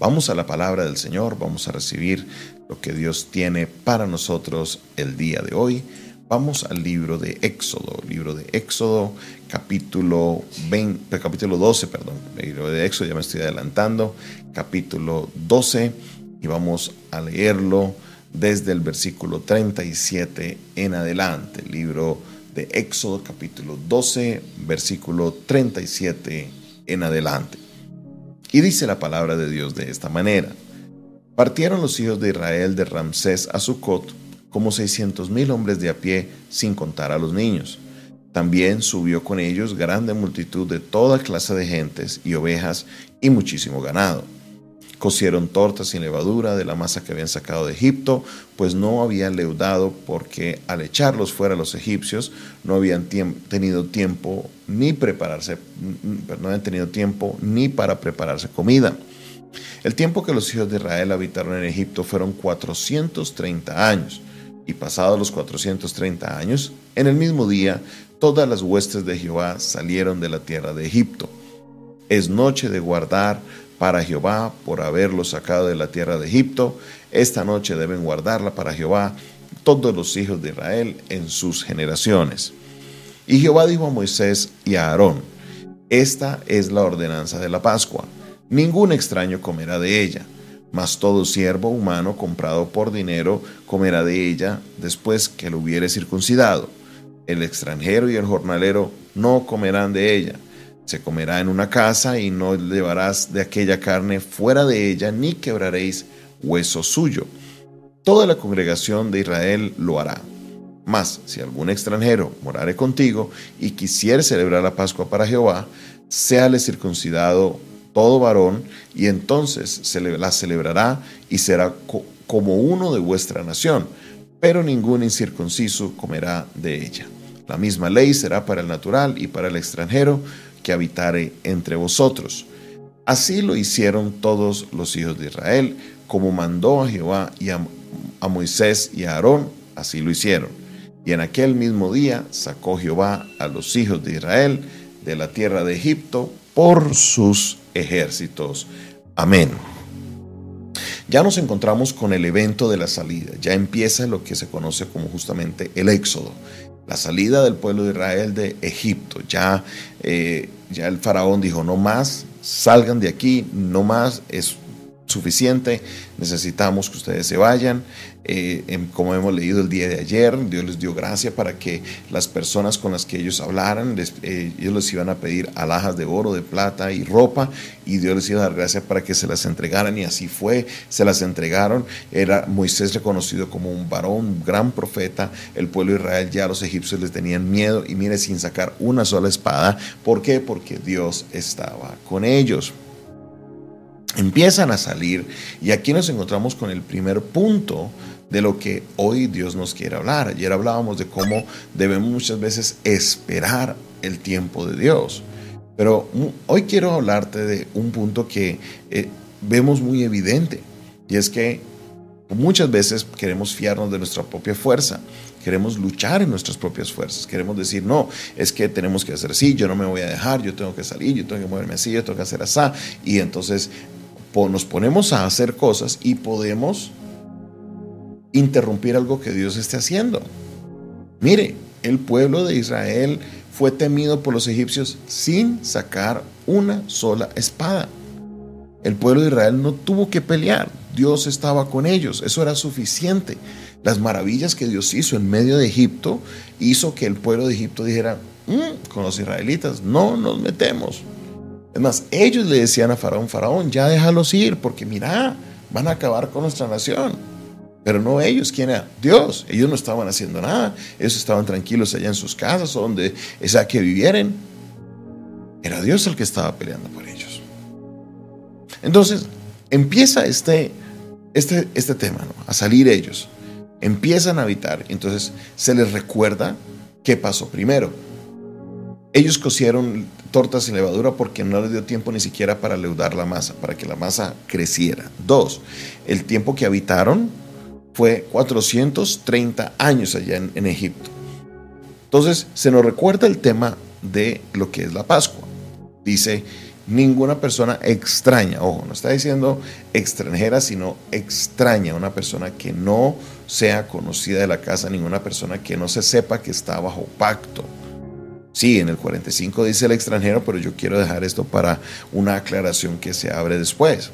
Vamos a la palabra del Señor, vamos a recibir lo que Dios tiene para nosotros el día de hoy. Vamos al libro de Éxodo, libro de Éxodo, capítulo, 20, capítulo 12, perdón, libro de Éxodo, ya me estoy adelantando, capítulo 12, y vamos a leerlo desde el versículo 37 en adelante. libro de Éxodo, capítulo 12, versículo 37 en adelante. Y dice la palabra de Dios de esta manera. Partieron los hijos de Israel de Ramsés a Sucot como seiscientos mil hombres de a pie, sin contar a los niños. También subió con ellos grande multitud de toda clase de gentes y ovejas y muchísimo ganado. Cocieron tortas sin levadura de la masa que habían sacado de Egipto, pues no habían leudado porque al echarlos fuera los egipcios no habían tenido tiempo ni prepararse, no habían tenido tiempo ni para prepararse comida. El tiempo que los hijos de Israel habitaron en Egipto fueron 430 años, y pasados los 430 años, en el mismo día, todas las huestes de Jehová salieron de la tierra de Egipto. Es noche de guardar para Jehová por haberlos sacado de la tierra de Egipto. Esta noche deben guardarla para Jehová todos los hijos de Israel en sus generaciones. Y Jehová dijo a Moisés y a Aarón, esta es la ordenanza de la Pascua. Ningún extraño comerá de ella, mas todo siervo humano comprado por dinero comerá de ella después que lo hubiere circuncidado. El extranjero y el jornalero no comerán de ella se comerá en una casa y no llevarás de aquella carne fuera de ella, ni quebraréis hueso suyo. Toda la congregación de Israel lo hará. Mas si algún extranjero morare contigo y quisiere celebrar la Pascua para Jehová, séale circuncidado todo varón, y entonces se la celebrará y será como uno de vuestra nación, pero ningún incircunciso comerá de ella. La misma ley será para el natural y para el extranjero, que habitare entre vosotros. Así lo hicieron todos los hijos de Israel, como mandó a Jehová y a, Moisés y a Aarón, así lo hicieron. Y en aquel mismo día sacó Jehová a los hijos de Israel de la tierra de Egipto por sus ejércitos. Amén. Ya nos encontramos con el evento de la salida, ya empieza lo que se conoce como justamente el éxodo la salida del pueblo de Israel de Egipto. Ya, eh, ya el faraón dijo, no más, salgan de aquí, no más, es suficiente, necesitamos que ustedes se vayan. Eh, como hemos leído el día de ayer, Dios les dio gracia para que las personas con las que ellos hablaran, eh, ellos les iban a pedir alhajas de oro, de plata y ropa, y Dios les iba a dar gracia para que se las entregaran, y así fue, se las entregaron. Era Moisés reconocido como un varón, un gran profeta, el pueblo de Israel ya los egipcios les tenían miedo, y mire, sin sacar una sola espada, ¿por qué? Porque Dios estaba con ellos empiezan a salir y aquí nos encontramos con el primer punto de lo que hoy Dios nos quiere hablar. Ayer hablábamos de cómo debemos muchas veces esperar el tiempo de Dios. Pero hoy quiero hablarte de un punto que eh, vemos muy evidente y es que muchas veces queremos fiarnos de nuestra propia fuerza. Queremos luchar en nuestras propias fuerzas. Queremos decir, no, es que tenemos que hacer así, yo no me voy a dejar, yo tengo que salir, yo tengo que moverme así, yo tengo que hacer así. Y entonces nos ponemos a hacer cosas y podemos interrumpir algo que Dios esté haciendo. Mire, el pueblo de Israel fue temido por los egipcios sin sacar una sola espada. El pueblo de Israel no tuvo que pelear, Dios estaba con ellos, eso era suficiente. Las maravillas que Dios hizo en medio de Egipto hizo que el pueblo de Egipto dijera, mm, con los israelitas, no nos metemos. Es más, ellos le decían a Faraón, Faraón, ya déjalos ir, porque mira, van a acabar con nuestra nación. Pero no ellos, ¿quién era? Dios. Ellos no estaban haciendo nada. Ellos estaban tranquilos allá en sus casas donde sea que vivieran. Era Dios el que estaba peleando por ellos. Entonces, empieza este, este, este tema, a salir ellos. Empiezan a habitar. Entonces, se les recuerda qué pasó primero. Ellos cosieron tortas sin levadura porque no les dio tiempo ni siquiera para leudar la masa, para que la masa creciera. Dos, el tiempo que habitaron fue 430 años allá en, Egipto. Entonces se nos recuerda el tema de lo que es la Pascua. Dice, ninguna persona extraña, ojo, no está diciendo extranjera, sino extraña, una persona que no sea conocida de la casa, ninguna persona que no se sepa que está bajo pacto. Sí, en el 45 dice el extranjero, pero yo quiero dejar esto para una aclaración que se abre después.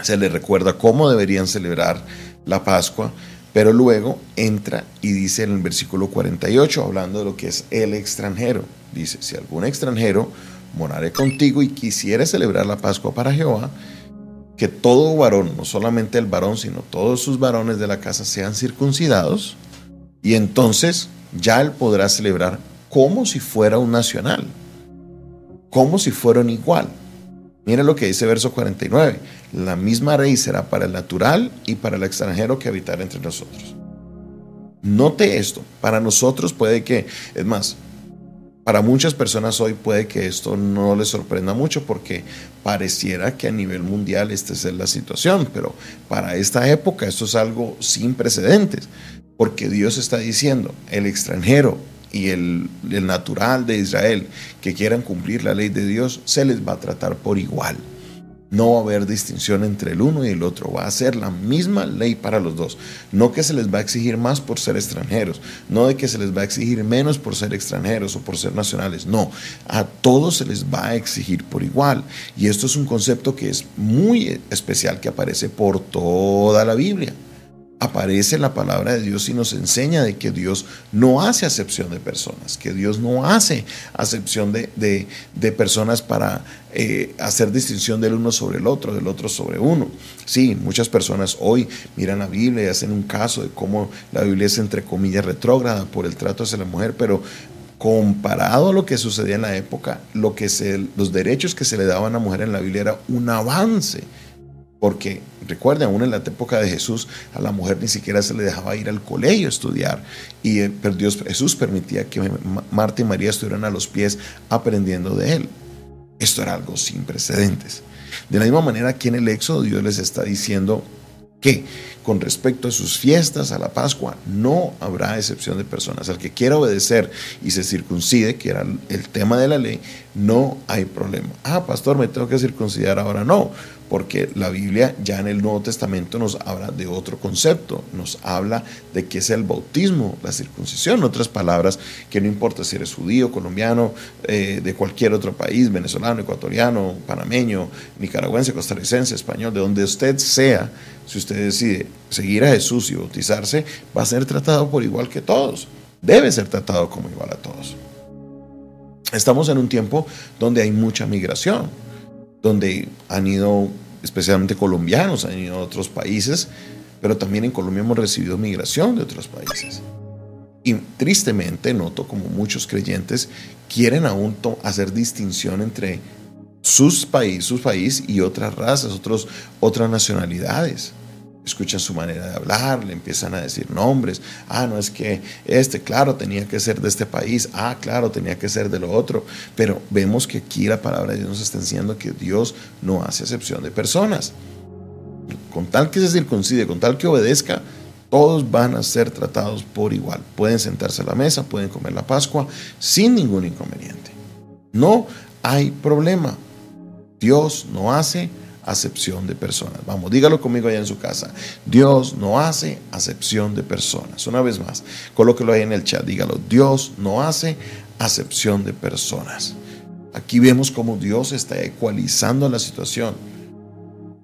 Se le recuerda cómo deberían celebrar la Pascua, pero luego entra y dice en el versículo 48, hablando de lo que es el extranjero. Dice, si algún extranjero moraré contigo y quisiere celebrar la Pascua para Jehová, que todo varón, no solamente el varón, sino todos sus varones de la casa sean circuncidados, y entonces ya él podrá celebrar como si fuera un nacional, como si fuera un igual. Mira lo que dice verso 49. La misma ley será para el natural y para el extranjero que habitar entre nosotros. Note esto, para nosotros puede que, es más, para muchas personas hoy puede que esto no les sorprenda mucho porque pareciera que a nivel mundial esta es la situación, pero para esta época esto es algo sin precedentes, porque Dios está diciendo, el extranjero y el, natural de Israel que quieran cumplir la ley de Dios, se les va a tratar por igual. No va a haber distinción entre el uno y el otro. Va a ser la misma ley para los dos. No que se les va a exigir más por ser extranjeros. No de que se les va a exigir menos por ser extranjeros o por ser nacionales. No, a todos se les va a exigir por igual. Y esto es un concepto que es muy especial que aparece por toda la Biblia aparece la palabra de Dios y nos enseña de que Dios no hace acepción de personas, que Dios no hace acepción de, personas para eh, hacer distinción del uno sobre el otro, del otro sobre uno. Sí, muchas personas hoy miran la Biblia y hacen un caso de cómo la Biblia es entre comillas retrógrada por el trato hacia la mujer, pero comparado a lo que sucedía en la época, lo que los derechos que se le daban a la mujer en la Biblia era un avance porque recuerden, aún en la época de Jesús, a la mujer ni siquiera se le dejaba ir al colegio a estudiar. Y eh, Dios, Jesús permitía que Marta y María estuvieran a los pies aprendiendo de él. Esto era algo sin precedentes. De la misma manera, aquí en el Éxodo, Dios les está diciendo que con respecto a sus fiestas, a la Pascua, no habrá excepción de personas. Al que quiera obedecer y se circuncide, que era el tema de la ley, no hay problema. Ah, pastor, me tengo que circuncidar ahora. No, porque la Biblia ya en el Nuevo Testamento nos habla de otro concepto, nos habla de qué es el bautismo, la circuncisión, en otras palabras, que no importa si eres judío, colombiano, eh, de cualquier otro país, venezolano, ecuatoriano, panameño, nicaragüense, costarricense, español, de donde usted sea, si usted decide seguir a Jesús y bautizarse, va a ser tratado por igual que todos, debe ser tratado como igual a todos. Estamos en un tiempo donde hay mucha migración donde han ido especialmente colombianos, han ido a otros países, pero también en Colombia hemos recibido migración de otros países. Y tristemente noto como muchos creyentes quieren aún hacer distinción entre sus países, su país y otras razas, otros, otras nacionalidades escuchan su manera de hablar, le empiezan a decir nombres. Ah, no es que este, claro, tenía que ser de este país. Ah, claro, tenía que ser de lo otro. Pero vemos que aquí la palabra de Dios nos está enseñando que Dios no hace excepción de personas. Con tal que se circuncide, con tal que obedezca, todos van a ser tratados por igual. Pueden sentarse a la mesa, pueden comer la Pascua sin ningún inconveniente. No hay problema. Dios no hace acepción de personas. Vamos, dígalo conmigo allá en su casa. Dios no hace acepción de personas. Una vez más, colóquelo ahí en el chat, dígalo. Dios no hace acepción de personas. Aquí vemos cómo Dios está ecualizando la situación.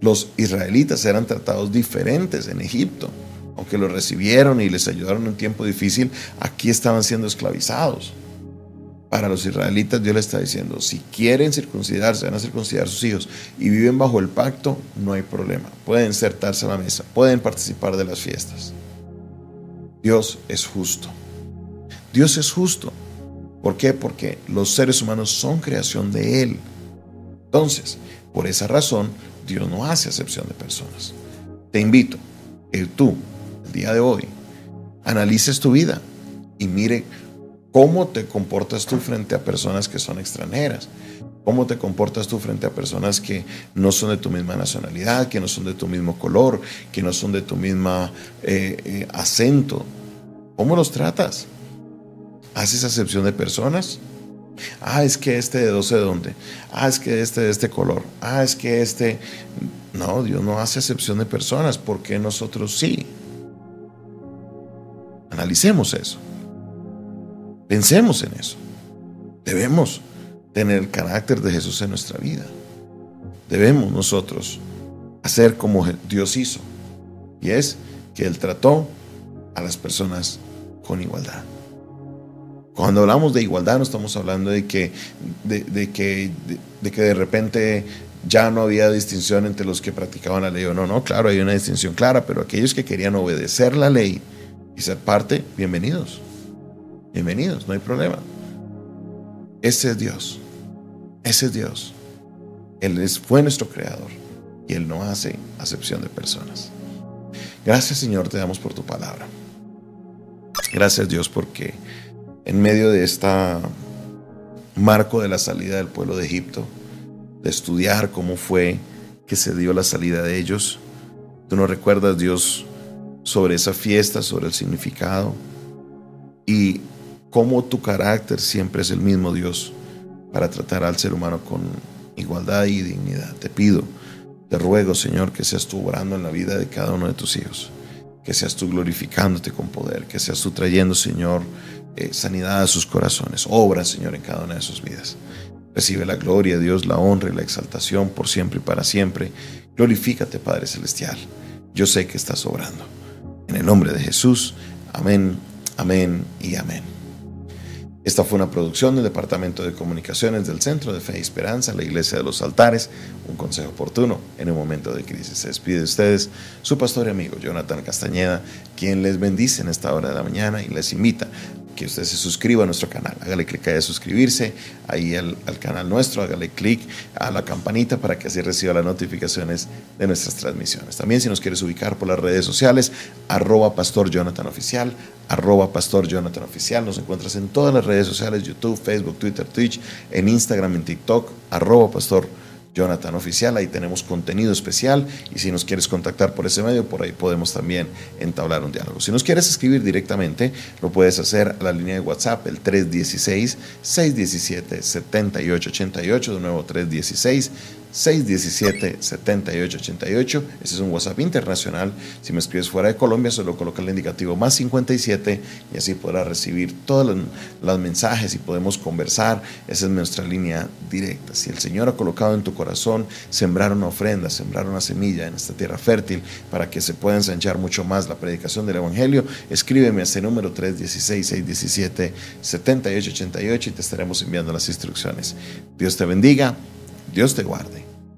Los israelitas eran tratados diferentes en Egipto. Aunque los recibieron y les ayudaron en un tiempo difícil, aquí estaban siendo esclavizados para los israelitas Dios le está diciendo, si quieren circuncidarse, van a circuncidar sus hijos y viven bajo el pacto, no hay problema. Pueden sentarse a la mesa, pueden participar de las fiestas. Dios es justo. Dios es justo. ¿Por qué? Porque los seres humanos son creación de Él. Entonces, por esa razón, Dios no hace excepción de personas. Te invito que tú, el día de hoy, analices tu vida y mire ¿Cómo te comportas tú frente a personas que son extranjeras? ¿Cómo te comportas tú frente a personas que no son de tu misma nacionalidad, que no son de tu mismo color, que no son de tu misma eh, eh, acento? ¿Cómo los tratas? ¿Haces acepción de personas? Ah, es que este de 12 de dónde. Ah, es que este de este color. Ah, es que este... No, Dios no hace excepción de personas. ¿Por qué nosotros sí? Analicemos eso. Pensemos en eso. Debemos tener el carácter de Jesús en nuestra vida. Debemos nosotros hacer como Dios hizo. Y es que Él trató a las personas con igualdad. Cuando hablamos de igualdad no estamos hablando de que de, que, de, que de repente ya no había distinción entre los que practicaban la ley o no. No, claro, hay una distinción clara, pero aquellos que querían obedecer la ley y ser parte, bienvenidos. Bienvenidos, no hay problema. Ese es Dios. Ese es Dios. Él es, fue nuestro creador y Él no hace acepción de personas. Gracias Señor, te damos por tu palabra. Gracias Dios porque en medio de esta marco de la salida del pueblo de Egipto, de estudiar cómo fue que se dio la salida de ellos. Tú nos recuerdas, Dios, sobre esa fiesta, sobre el significado y cómo tu carácter siempre es el mismo, Dios, para tratar al ser humano con igualdad y dignidad. Te pido, te ruego, Señor, que seas tú obrando en la vida de cada uno de tus hijos, que seas tú glorificándote con poder, que seas tú trayendo, Señor, eh, sanidad a sus corazones. Obra, Señor, en cada una de sus vidas. Recibe la gloria, Dios, la honra y la exaltación por siempre y para siempre. Glorifícate, Padre Celestial. Yo sé que estás obrando. En el nombre de Jesús. Amén, amén y amén. Esta fue una producción del Departamento de Comunicaciones del Centro de Fe y Esperanza, la Iglesia de los Altares, un consejo oportuno en un momento de crisis. Se despide de ustedes su pastor y amigo Jonathan Castañeda, quien les bendice en esta hora de la mañana y les invita que usted se suscriba a nuestro canal. Hágale clic a suscribirse, ahí al, canal nuestro, hágale clic a la campanita para que así reciba las notificaciones de nuestras transmisiones. También si nos quieres ubicar por las redes sociales, arroba pastor Jonathan Oficial, arroba pastor Jonathan Oficial. Nos encuentras en todas las redes sociales, YouTube, Facebook, Twitter, Twitch, en Instagram, en TikTok, arroba pastor Jonathan Oficial, ahí tenemos contenido especial y si nos quieres contactar por ese medio, por ahí podemos también entablar un diálogo. Si nos quieres escribir directamente, lo puedes hacer a la línea de WhatsApp, el 316-617-7888, de nuevo 316 617-7888. Ese es un WhatsApp internacional. Si me escribes fuera de Colombia, solo coloca el indicativo más 57 y así podrás recibir todos los mensajes y podemos conversar. Esa es nuestra línea directa. Si el Señor ha colocado en tu corazón sembrar una ofrenda, sembrar una semilla en esta tierra fértil para que se pueda ensanchar mucho más la predicación del Evangelio, escríbeme a ese número 316-617-7888 y te estaremos enviando las instrucciones. Dios te bendiga. Dios te guarde.